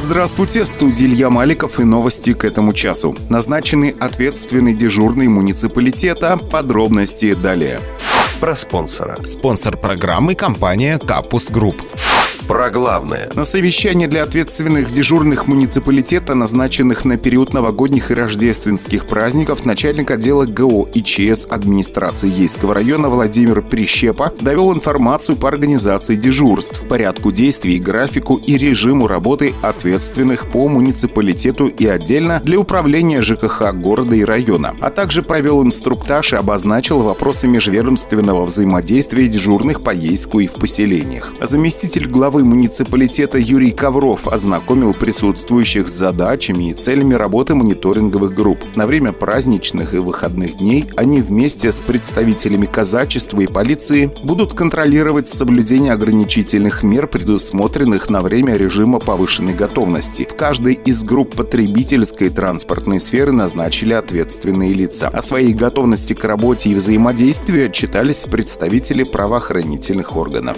Здравствуйте, в студии Илья Маликов и новости к этому часу. Назначенный ответственный дежурный муниципалитета. Подробности далее. Про спонсора. Спонсор программы – компания «Капус Групп». Про главное. На совещании для ответственных дежурных муниципалитета, назначенных на период новогодних и рождественских праздников, начальник отдела ГО и ЧС администрации Ейского района Владимир Прищепа довел информацию по организации дежурств, порядку действий, графику и режиму работы ответственных по муниципалитету и отдельно для управления ЖКХ города и района, а также провел инструктаж и обозначил вопросы межведомственного взаимодействия дежурных по Ейску и в поселениях. Заместитель главы главы муниципалитета Юрий Ковров ознакомил присутствующих с задачами и целями работы мониторинговых групп. На время праздничных и выходных дней они вместе с представителями казачества и полиции будут контролировать соблюдение ограничительных мер, предусмотренных на время режима повышенной готовности. В каждой из групп потребительской и транспортной сферы назначили ответственные лица. О своей готовности к работе и взаимодействию отчитались представители правоохранительных органов.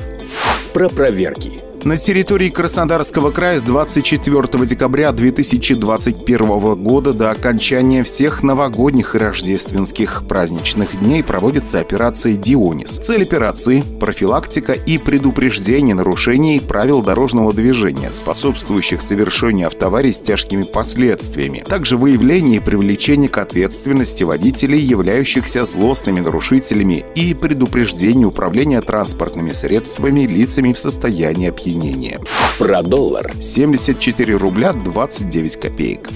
Про проверки. На территории Краснодарского края с 24 декабря 2021 года до окончания всех новогодних и рождественских праздничных дней проводится операция «Дионис». Цель операции – профилактика и предупреждение нарушений правил дорожного движения, способствующих совершению автоварий с тяжкими последствиями. Также выявление и привлечение к ответственности водителей, являющихся злостными нарушителями, и предупреждение управления транспортными средствами лицами в состоянии опьянения опьянения. Про доллар. 74 рубля 29 копеек.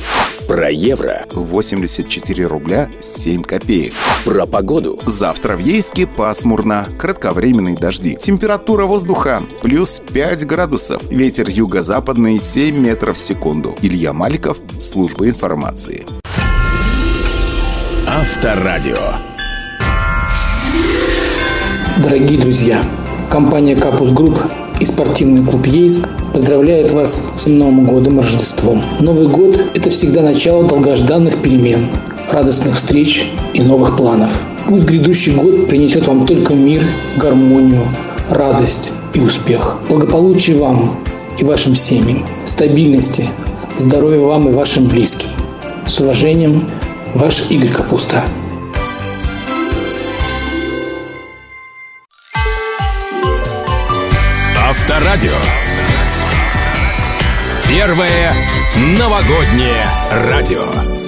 Про евро. 84 рубля 7 копеек. Про погоду. Завтра в Ейске пасмурно. Кратковременные дожди. Температура воздуха плюс 5 градусов. Ветер юго-западный 7 метров в секунду. Илья Маликов, служба информации. Авторадио. Дорогие друзья, компания Капус Групп и спортивный клуб «Ейск» поздравляют вас с Новым годом и Рождеством. Новый год – это всегда начало долгожданных перемен, радостных встреч и новых планов. Пусть грядущий год принесет вам только мир, гармонию, радость и успех. Благополучия вам и вашим семьям, стабильности, здоровья вам и вашим близким. С уважением, ваш Игорь Капуста. Авторадио. Первое новогоднее радио.